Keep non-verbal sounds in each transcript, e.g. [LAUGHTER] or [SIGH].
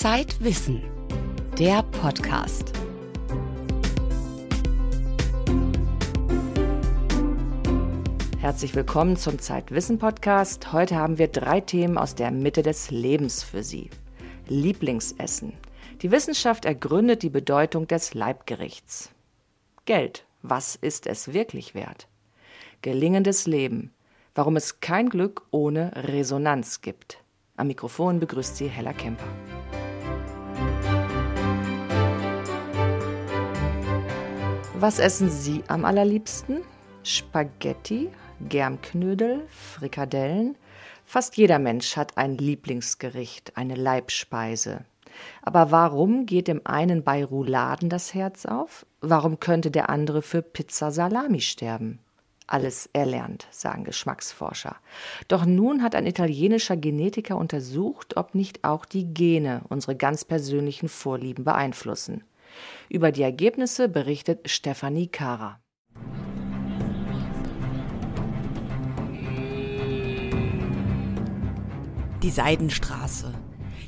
Zeitwissen, der Podcast. Herzlich willkommen zum Zeitwissen Podcast. Heute haben wir drei Themen aus der Mitte des Lebens für Sie. Lieblingsessen. Die Wissenschaft ergründet die Bedeutung des Leibgerichts. Geld. Was ist es wirklich wert? Gelingendes Leben. Warum es kein Glück ohne Resonanz gibt. Am Mikrofon begrüßt sie Hella Kemper. Was essen Sie am allerliebsten? Spaghetti, Germknödel, Frikadellen? Fast jeder Mensch hat ein Lieblingsgericht, eine Leibspeise. Aber warum geht dem einen bei Rouladen das Herz auf? Warum könnte der andere für Pizza Salami sterben? Alles erlernt, sagen Geschmacksforscher. Doch nun hat ein italienischer Genetiker untersucht, ob nicht auch die Gene unsere ganz persönlichen Vorlieben beeinflussen. Über die Ergebnisse berichtet Stefanie Kara. Die Seidenstraße.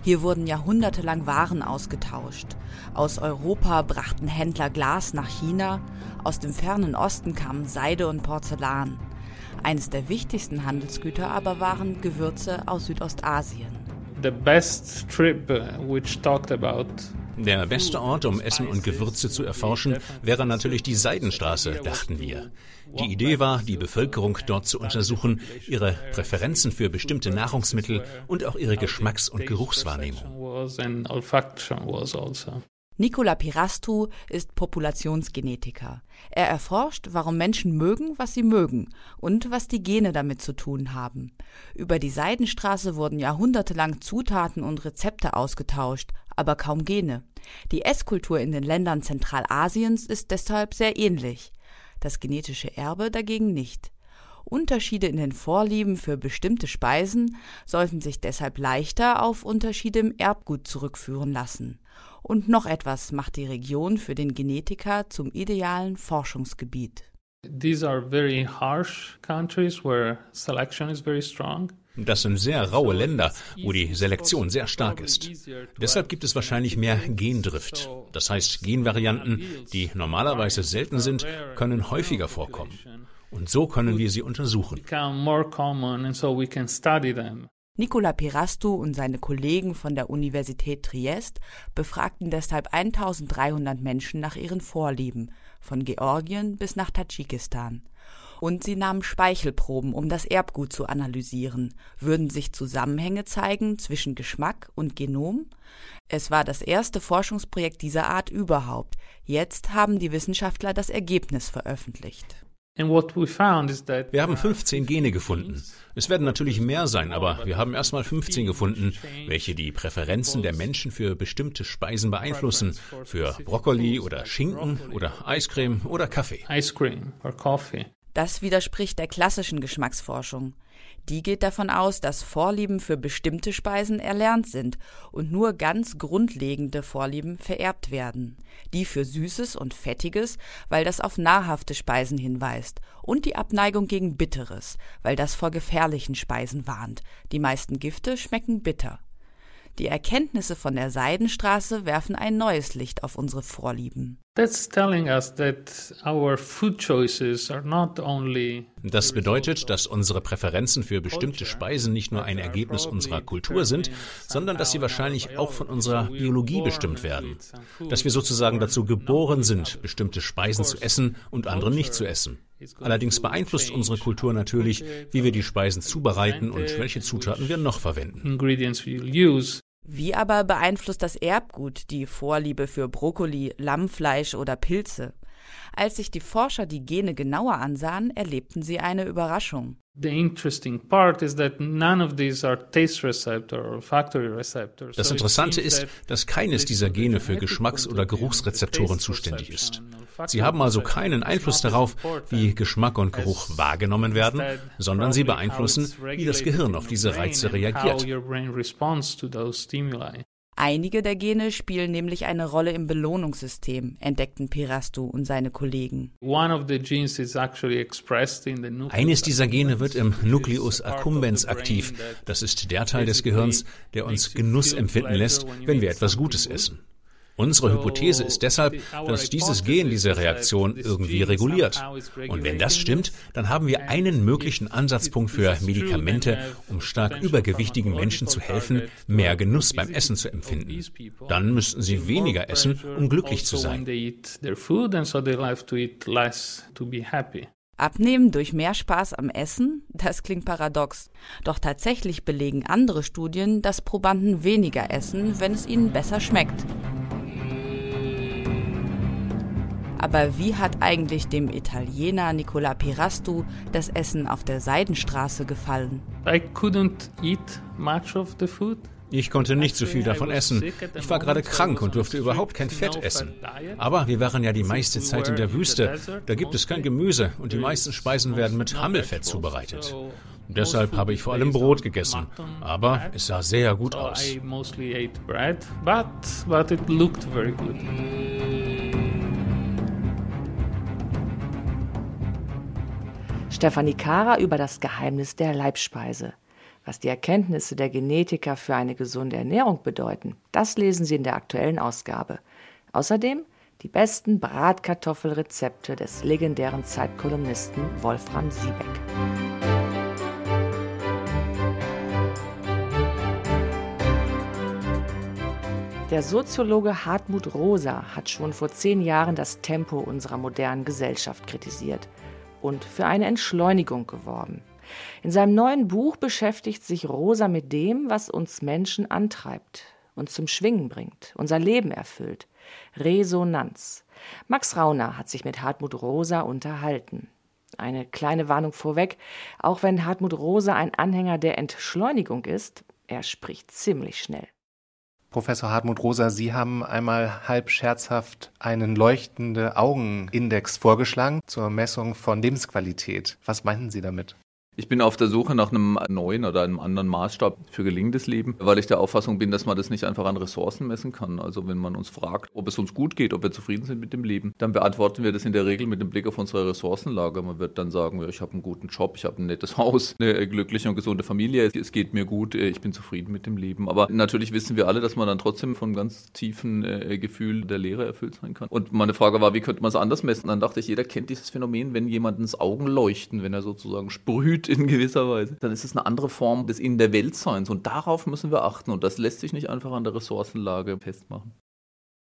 Hier wurden jahrhundertelang Waren ausgetauscht. Aus Europa brachten Händler Glas nach China, aus dem fernen Osten kamen Seide und Porzellan. Eines der wichtigsten Handelsgüter aber waren Gewürze aus Südostasien. The best trip uh, which talked about der beste Ort, um Essen und Gewürze zu erforschen, wäre natürlich die Seidenstraße, dachten wir. Die Idee war, die Bevölkerung dort zu untersuchen, ihre Präferenzen für bestimmte Nahrungsmittel und auch ihre Geschmacks- und Geruchswahrnehmung. Nicola Pirastu ist Populationsgenetiker. Er erforscht, warum Menschen mögen, was sie mögen und was die Gene damit zu tun haben. Über die Seidenstraße wurden jahrhundertelang Zutaten und Rezepte ausgetauscht, aber kaum Gene. Die Esskultur in den Ländern Zentralasiens ist deshalb sehr ähnlich. Das genetische Erbe dagegen nicht. Unterschiede in den Vorlieben für bestimmte Speisen sollten sich deshalb leichter auf Unterschiede im Erbgut zurückführen lassen. Und noch etwas macht die Region für den Genetiker zum idealen Forschungsgebiet. These are very harsh countries where selection is very strong. Das sind sehr raue Länder, wo die Selektion sehr stark ist. Deshalb gibt es wahrscheinlich mehr Gendrift. Das heißt, Genvarianten, die normalerweise selten sind, können häufiger vorkommen. Und so können wir sie untersuchen. Nicola Pirastu und seine Kollegen von der Universität Triest befragten deshalb 1300 Menschen nach ihren Vorlieben, von Georgien bis nach Tadschikistan. Und sie nahmen Speichelproben, um das Erbgut zu analysieren. Würden sich Zusammenhänge zeigen zwischen Geschmack und Genom? Es war das erste Forschungsprojekt dieser Art überhaupt. Jetzt haben die Wissenschaftler das Ergebnis veröffentlicht. Wir haben 15 Gene gefunden. Es werden natürlich mehr sein, aber wir haben erstmal 15 gefunden, welche die Präferenzen der Menschen für bestimmte Speisen beeinflussen. Für Brokkoli oder Schinken oder Eiscreme oder Kaffee. Das widerspricht der klassischen Geschmacksforschung. Die geht davon aus, dass Vorlieben für bestimmte Speisen erlernt sind und nur ganz grundlegende Vorlieben vererbt werden. Die für Süßes und Fettiges, weil das auf nahrhafte Speisen hinweist, und die Abneigung gegen Bitteres, weil das vor gefährlichen Speisen warnt. Die meisten Gifte schmecken bitter. Die Erkenntnisse von der Seidenstraße werfen ein neues Licht auf unsere Vorlieben. Das bedeutet, dass unsere Präferenzen für bestimmte Speisen nicht nur ein Ergebnis unserer Kultur sind, sondern dass sie wahrscheinlich auch von unserer Biologie bestimmt werden. Dass wir sozusagen dazu geboren sind, bestimmte Speisen zu essen und andere nicht zu essen. Allerdings beeinflusst unsere Kultur natürlich, wie wir die Speisen zubereiten und welche Zutaten wir noch verwenden. Wie aber beeinflusst das Erbgut die Vorliebe für Brokkoli, Lammfleisch oder Pilze? Als sich die Forscher die Gene genauer ansahen, erlebten sie eine Überraschung. Das Interessante ist, dass keines dieser Gene für Geschmacks- oder Geruchsrezeptoren zuständig ist. Sie haben also keinen Einfluss darauf, wie Geschmack und Geruch wahrgenommen werden, sondern sie beeinflussen, wie das Gehirn auf diese Reize reagiert. Einige der Gene spielen nämlich eine Rolle im Belohnungssystem, entdeckten Pirastu und seine Kollegen. Eines dieser Gene wird im Nucleus accumbens aktiv. Das ist der Teil des Gehirns, der uns Genuss empfinden lässt, wenn wir etwas Gutes essen. Unsere Hypothese ist deshalb, dass dieses Gen diese Reaktion irgendwie reguliert. Und wenn das stimmt, dann haben wir einen möglichen Ansatzpunkt für Medikamente, um stark übergewichtigen Menschen zu helfen, mehr Genuss beim Essen zu empfinden. Dann müssten sie weniger essen, um glücklich zu sein. Abnehmen durch mehr Spaß am Essen? Das klingt paradox. Doch tatsächlich belegen andere Studien, dass Probanden weniger essen, wenn es ihnen besser schmeckt. Aber wie hat eigentlich dem Italiener Nicola Pirastu das Essen auf der Seidenstraße gefallen? Ich konnte nicht so viel davon essen. Ich war gerade krank und durfte überhaupt kein Fett essen. Aber wir waren ja die meiste Zeit in der Wüste. Da gibt es kein Gemüse und die meisten Speisen werden mit Hammelfett zubereitet. Deshalb habe ich vor allem Brot gegessen. Aber es sah sehr gut aus. Stefanie Kara über das Geheimnis der Leibspeise. Was die Erkenntnisse der Genetiker für eine gesunde Ernährung bedeuten, das lesen Sie in der aktuellen Ausgabe. Außerdem die besten Bratkartoffelrezepte des legendären Zeitkolumnisten Wolfram Siebeck. Der Soziologe Hartmut Rosa hat schon vor zehn Jahren das Tempo unserer modernen Gesellschaft kritisiert und für eine Entschleunigung geworben. In seinem neuen Buch beschäftigt sich Rosa mit dem, was uns Menschen antreibt, uns zum Schwingen bringt, unser Leben erfüllt. Resonanz. Max Rauner hat sich mit Hartmut Rosa unterhalten. Eine kleine Warnung vorweg, auch wenn Hartmut Rosa ein Anhänger der Entschleunigung ist, er spricht ziemlich schnell. Professor Hartmut Rosa, Sie haben einmal halb scherzhaft einen leuchtende Augenindex vorgeschlagen zur Messung von Lebensqualität. Was meinten Sie damit? Ich bin auf der Suche nach einem neuen oder einem anderen Maßstab für gelingendes Leben, weil ich der Auffassung bin, dass man das nicht einfach an Ressourcen messen kann. Also wenn man uns fragt, ob es uns gut geht, ob wir zufrieden sind mit dem Leben, dann beantworten wir das in der Regel mit dem Blick auf unsere Ressourcenlage. Man wird dann sagen, ich habe einen guten Job, ich habe ein nettes [LAUGHS] Haus, eine glückliche und gesunde Familie, es geht mir gut, ich bin zufrieden mit dem Leben. Aber natürlich wissen wir alle, dass man dann trotzdem von ganz tiefen äh, Gefühl der Leere erfüllt sein kann. Und meine Frage war, wie könnte man es anders messen? Dann dachte ich, jeder kennt dieses Phänomen, wenn jemandens Augen leuchten, wenn er sozusagen sprüht in gewisser Weise, dann ist es eine andere Form des In der Weltseins. Und darauf müssen wir achten. Und das lässt sich nicht einfach an der Ressourcenlage festmachen.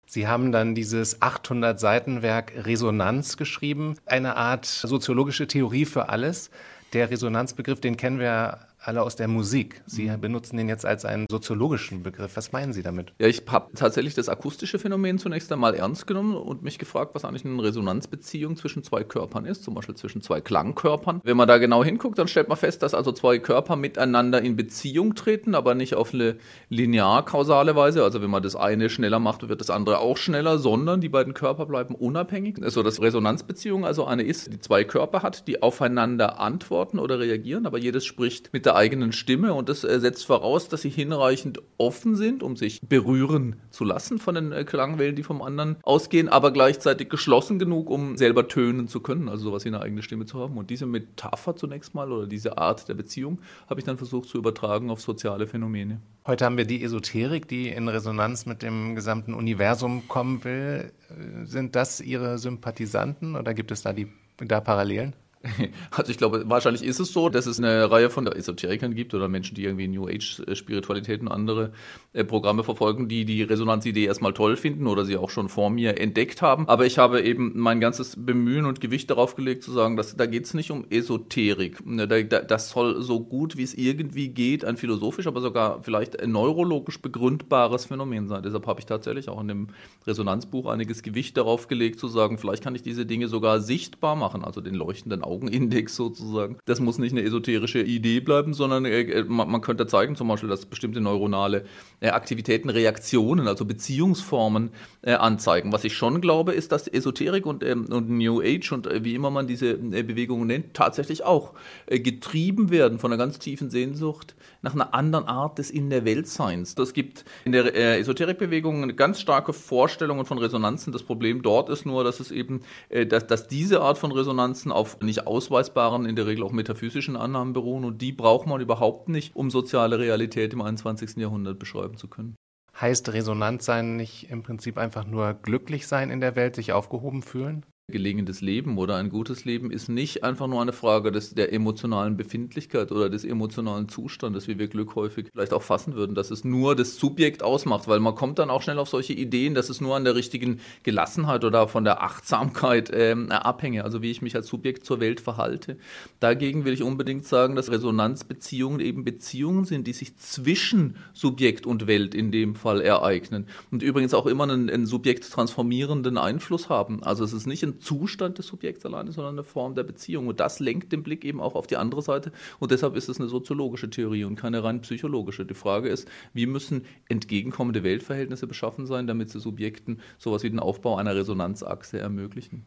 Sie haben dann dieses 800 Seiten Werk Resonanz geschrieben, eine Art soziologische Theorie für alles. Der Resonanzbegriff, den kennen wir alle aus der Musik. Sie mhm. benutzen den jetzt als einen soziologischen Begriff. Was meinen Sie damit? Ja, ich habe tatsächlich das akustische Phänomen zunächst einmal ernst genommen und mich gefragt, was eigentlich eine Resonanzbeziehung zwischen zwei Körpern ist, zum Beispiel zwischen zwei Klangkörpern. Wenn man da genau hinguckt, dann stellt man fest, dass also zwei Körper miteinander in Beziehung treten, aber nicht auf eine linear-kausale Weise. Also wenn man das eine schneller macht, wird das andere auch schneller, sondern die beiden Körper bleiben unabhängig. Also dass Resonanzbeziehung also eine ist, die zwei Körper hat, die aufeinander antworten oder reagieren, aber jedes spricht mit der eigenen Stimme und das äh, setzt voraus, dass sie hinreichend offen sind, um sich berühren zu lassen von den äh, Klangwellen, die vom anderen ausgehen, aber gleichzeitig geschlossen genug, um selber tönen zu können, also sowas wie eine eigene Stimme zu haben. Und diese Metapher zunächst mal oder diese Art der Beziehung habe ich dann versucht zu übertragen auf soziale Phänomene. Heute haben wir die Esoterik, die in Resonanz mit dem gesamten Universum kommen will. Äh, sind das Ihre Sympathisanten oder gibt es da, die, da Parallelen? [LAUGHS] Also ich glaube, wahrscheinlich ist es so, dass es eine Reihe von Esoterikern gibt oder Menschen, die irgendwie New Age Spiritualität und andere äh, Programme verfolgen, die die Resonanzidee erstmal toll finden oder sie auch schon vor mir entdeckt haben. Aber ich habe eben mein ganzes Bemühen und Gewicht darauf gelegt zu sagen, dass da geht es nicht um Esoterik. Ne, das soll so gut wie es irgendwie geht ein philosophisch, aber sogar vielleicht neurologisch begründbares Phänomen sein. Deshalb habe ich tatsächlich auch in dem Resonanzbuch einiges Gewicht darauf gelegt zu sagen, vielleicht kann ich diese Dinge sogar sichtbar machen, also den leuchtenden Augenindex sozusagen. Das muss nicht eine esoterische Idee bleiben, sondern äh, man, man, könnte zeigen zum Beispiel, dass bestimmte neuronale äh, Aktivitäten Reaktionen, also Beziehungsformen äh, anzeigen. Was ich schon glaube, ist, dass Esoterik und, ähm, und New Age und äh, wie immer man diese äh, Bewegungen nennt, tatsächlich auch äh, getrieben werden von einer ganz tiefen Sehnsucht nach einer anderen Art des In der Weltseins. Es gibt in der äh, Esoterikbewegung eine ganz starke Vorstellung von Resonanzen. Das Problem dort ist nur, dass es eben, äh, dass, dass diese Art von Resonanzen auf nicht ausweisbaren, in der Regel auch metaphysischen Annahmen beruhen und die braucht man überhaupt nicht, um soziale Realität im 21. Jahrhundert beschreiben zu können. Heißt resonant sein nicht im Prinzip einfach nur glücklich sein in der Welt, sich aufgehoben fühlen? Gelingendes Leben oder ein gutes Leben ist nicht einfach nur eine Frage des, der emotionalen Befindlichkeit oder des emotionalen Zustandes, wie wir Glück häufig vielleicht auch fassen würden, dass es nur das Subjekt ausmacht, weil man kommt dann auch schnell auf solche Ideen, dass es nur an der richtigen Gelassenheit oder von der Achtsamkeit ähm, abhänge, also wie ich mich als Subjekt zur Welt verhalte. Dagegen will ich unbedingt sagen, dass Resonanzbeziehungen eben Beziehungen sind, die sich zwischen Subjekt und Welt in dem Fall ereignen und übrigens auch immer einen, einen Subjekt transformierenden Einfluss haben. Also es ist nicht ein Zustand des Subjekts alleine, sondern eine Form der Beziehung. Und das lenkt den Blick eben auch auf die andere Seite. Und deshalb ist es eine soziologische Theorie und keine rein psychologische. Die Frage ist, wie müssen entgegenkommende Weltverhältnisse beschaffen sein, damit sie Subjekten sowas wie den Aufbau einer Resonanzachse ermöglichen.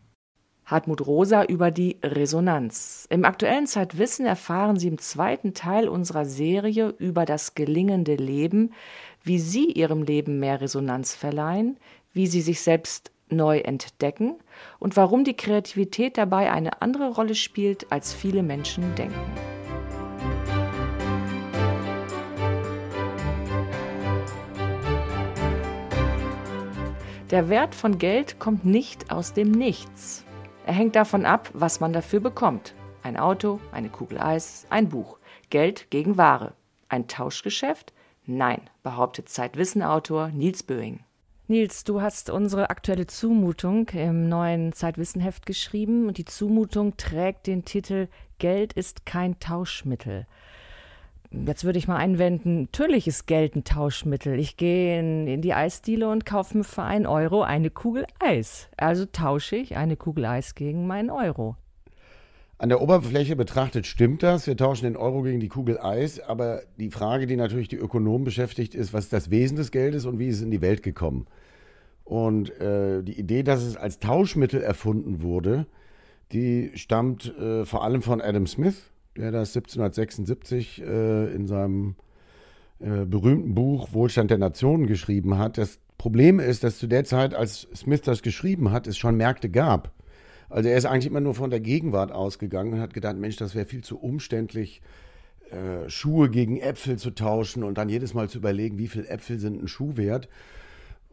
Hartmut Rosa über die Resonanz. Im aktuellen Zeitwissen erfahren Sie im zweiten Teil unserer Serie über das gelingende Leben, wie Sie Ihrem Leben mehr Resonanz verleihen, wie Sie sich selbst neu entdecken und warum die Kreativität dabei eine andere Rolle spielt, als viele Menschen denken. Der Wert von Geld kommt nicht aus dem Nichts. Er hängt davon ab, was man dafür bekommt. Ein Auto, eine Kugel Eis, ein Buch. Geld gegen Ware. Ein Tauschgeschäft? Nein, behauptet Zeitwissenautor Niels Böing. Nils, du hast unsere aktuelle Zumutung im neuen Zeitwissenheft geschrieben und die Zumutung trägt den Titel Geld ist kein Tauschmittel. Jetzt würde ich mal einwenden, natürlich ist Geld ein Tauschmittel. Ich gehe in, in die Eisdiele und kaufe mir für einen Euro eine Kugel Eis. Also tausche ich eine Kugel Eis gegen meinen Euro. An der Oberfläche betrachtet stimmt das. Wir tauschen den Euro gegen die Kugel Eis. Aber die Frage, die natürlich die Ökonomen beschäftigt, ist, was ist das Wesen des Geldes und wie ist es in die Welt gekommen? Und äh, die Idee, dass es als Tauschmittel erfunden wurde, die stammt äh, vor allem von Adam Smith, der das 1776 äh, in seinem äh, berühmten Buch Wohlstand der Nationen geschrieben hat. Das Problem ist, dass zu der Zeit, als Smith das geschrieben hat, es schon Märkte gab. Also er ist eigentlich immer nur von der Gegenwart ausgegangen und hat gedacht, Mensch, das wäre viel zu umständlich, äh, Schuhe gegen Äpfel zu tauschen und dann jedes Mal zu überlegen, wie viel Äpfel sind ein Schuh wert.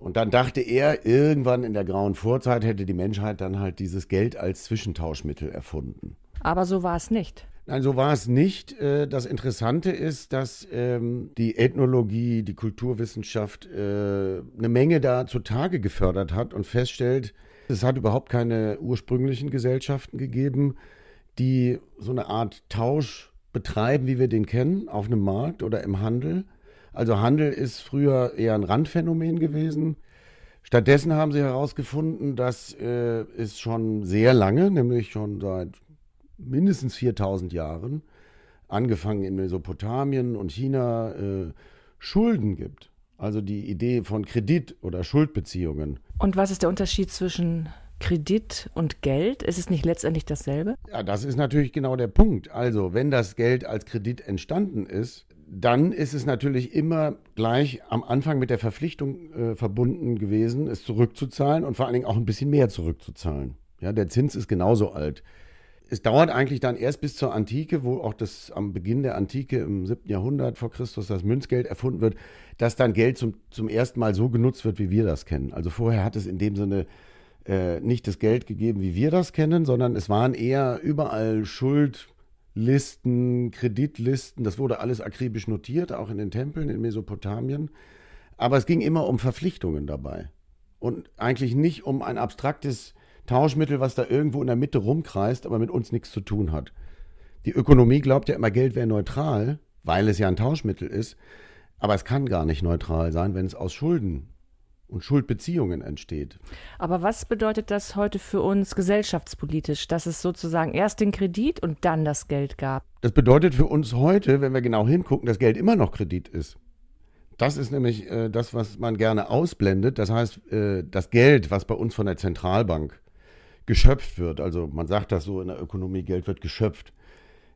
Und dann dachte er, irgendwann in der grauen Vorzeit hätte die Menschheit dann halt dieses Geld als Zwischentauschmittel erfunden. Aber so war es nicht. Nein, so war es nicht. Äh, das Interessante ist, dass ähm, die Ethnologie, die Kulturwissenschaft äh, eine Menge da zutage gefördert hat und feststellt, es hat überhaupt keine ursprünglichen Gesellschaften gegeben, die so eine Art Tausch betreiben, wie wir den kennen, auf einem Markt oder im Handel, also Handel ist früher eher ein Randphänomen gewesen. Stattdessen haben sie herausgefunden, dass äh, es schon sehr lange, nämlich schon seit mindestens 4000 Jahren, angefangen in Mesopotamien und China, äh, Schulden gibt. Also die Idee von Kredit oder Schuldbeziehungen. Und was ist der Unterschied zwischen Kredit und Geld? Ist es nicht letztendlich dasselbe? Ja, das ist natürlich genau der Punkt. Also, wenn das Geld als Kredit entstanden ist, dann ist es natürlich immer gleich am Anfang mit der Verpflichtung äh, verbunden gewesen, es zurückzuzahlen und vor allen Dingen auch ein bisschen mehr zurückzuzahlen. Ja, der Zins ist genauso alt. Es dauert eigentlich dann erst bis zur Antike, wo auch das am Beginn der Antike im 7. Jahrhundert vor Christus das Münzgeld erfunden wird, dass dann Geld zum, zum ersten Mal so genutzt wird, wie wir das kennen. Also vorher hat es in dem Sinne äh, nicht das Geld gegeben, wie wir das kennen, sondern es waren eher überall Schuld, Listen, Kreditlisten, das wurde alles akribisch notiert, auch in den Tempeln in Mesopotamien. Aber es ging immer um Verpflichtungen dabei. Und eigentlich nicht um ein abstraktes Tauschmittel, was da irgendwo in der Mitte rumkreist, aber mit uns nichts zu tun hat. Die Ökonomie glaubt ja immer, Geld wäre neutral, weil es ja ein Tauschmittel ist. Aber es kann gar nicht neutral sein, wenn es aus Schulden und Schuldbeziehungen entsteht. Aber was bedeutet das heute für uns gesellschaftspolitisch, dass es sozusagen erst den Kredit und dann das Geld gab? Das bedeutet für uns heute, wenn wir genau hingucken, dass Geld immer noch Kredit ist. Das ist nämlich äh, das, was man gerne ausblendet. Das heißt, äh, das Geld, was bei uns von der Zentralbank geschöpft wird, also man sagt das so in der Ökonomie, Geld wird geschöpft,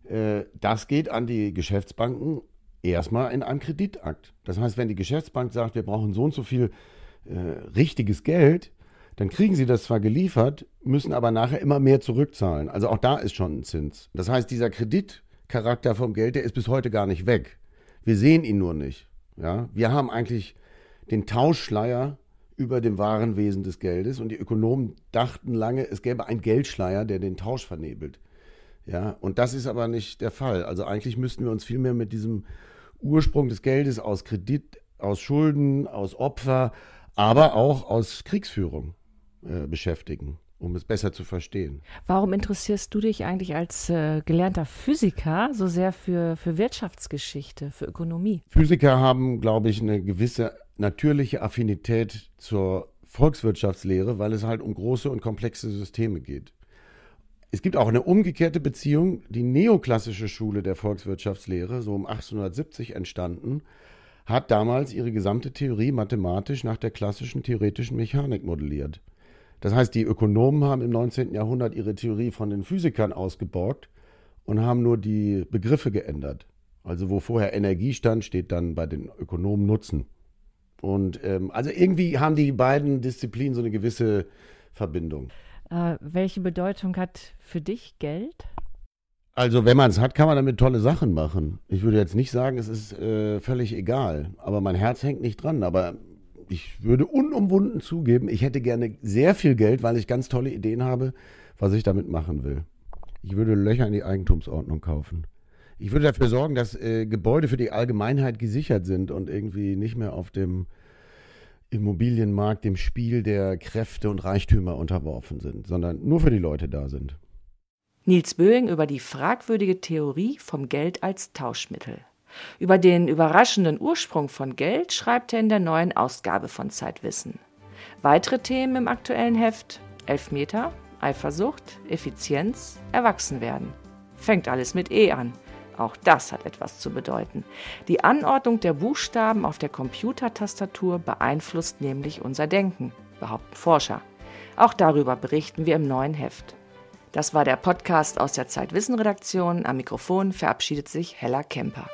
äh, das geht an die Geschäftsbanken erstmal in einem Kreditakt. Das heißt, wenn die Geschäftsbank sagt, wir brauchen so und so viel äh, richtiges Geld, dann kriegen sie das zwar geliefert, müssen aber nachher immer mehr zurückzahlen. Also auch da ist schon ein Zins. Das heißt, dieser Kreditcharakter vom Geld, der ist bis heute gar nicht weg. Wir sehen ihn nur nicht. Ja? Wir haben eigentlich den Tauschschleier über dem wahren Wesen des Geldes und die Ökonomen dachten lange, es gäbe einen Geldschleier, der den Tausch vernebelt. Ja, und das ist aber nicht der Fall. Also eigentlich müssten wir uns vielmehr mit diesem Ursprung des Geldes aus Kredit, aus Schulden, aus Opfer, aber auch aus Kriegsführung äh, beschäftigen, um es besser zu verstehen. Warum interessierst du dich eigentlich als äh, gelernter Physiker so sehr für, für Wirtschaftsgeschichte, für Ökonomie? Physiker haben, glaube ich, eine gewisse natürliche Affinität zur Volkswirtschaftslehre, weil es halt um große und komplexe Systeme geht. Es gibt auch eine umgekehrte Beziehung. Die neoklassische Schule der Volkswirtschaftslehre, so um 1870 entstanden, hat damals ihre gesamte Theorie mathematisch nach der klassischen theoretischen Mechanik modelliert. Das heißt, die Ökonomen haben im 19. Jahrhundert ihre Theorie von den Physikern ausgeborgt und haben nur die Begriffe geändert. Also wo vorher Energie stand, steht dann bei den Ökonomen Nutzen. Und ähm, also irgendwie haben die beiden Disziplinen so eine gewisse Verbindung. Äh, welche Bedeutung hat für dich Geld? Also, wenn man es hat, kann man damit tolle Sachen machen. Ich würde jetzt nicht sagen, es ist äh, völlig egal. Aber mein Herz hängt nicht dran. Aber ich würde unumwunden zugeben, ich hätte gerne sehr viel Geld, weil ich ganz tolle Ideen habe, was ich damit machen will. Ich würde Löcher in die Eigentumsordnung kaufen. Ich würde dafür sorgen, dass äh, Gebäude für die Allgemeinheit gesichert sind und irgendwie nicht mehr auf dem Immobilienmarkt, dem Spiel der Kräfte und Reichtümer unterworfen sind, sondern nur für die Leute da sind. Nils Böing über die fragwürdige Theorie vom Geld als Tauschmittel. Über den überraschenden Ursprung von Geld schreibt er in der neuen Ausgabe von Zeitwissen. Weitere Themen im aktuellen Heft: Elfmeter, Eifersucht, Effizienz, Erwachsenwerden. Fängt alles mit E an. Auch das hat etwas zu bedeuten. Die Anordnung der Buchstaben auf der Computertastatur beeinflusst nämlich unser Denken, behaupten Forscher. Auch darüber berichten wir im neuen Heft. Das war der Podcast aus der Zeitwissen-Redaktion. Am Mikrofon verabschiedet sich Hella Kemper.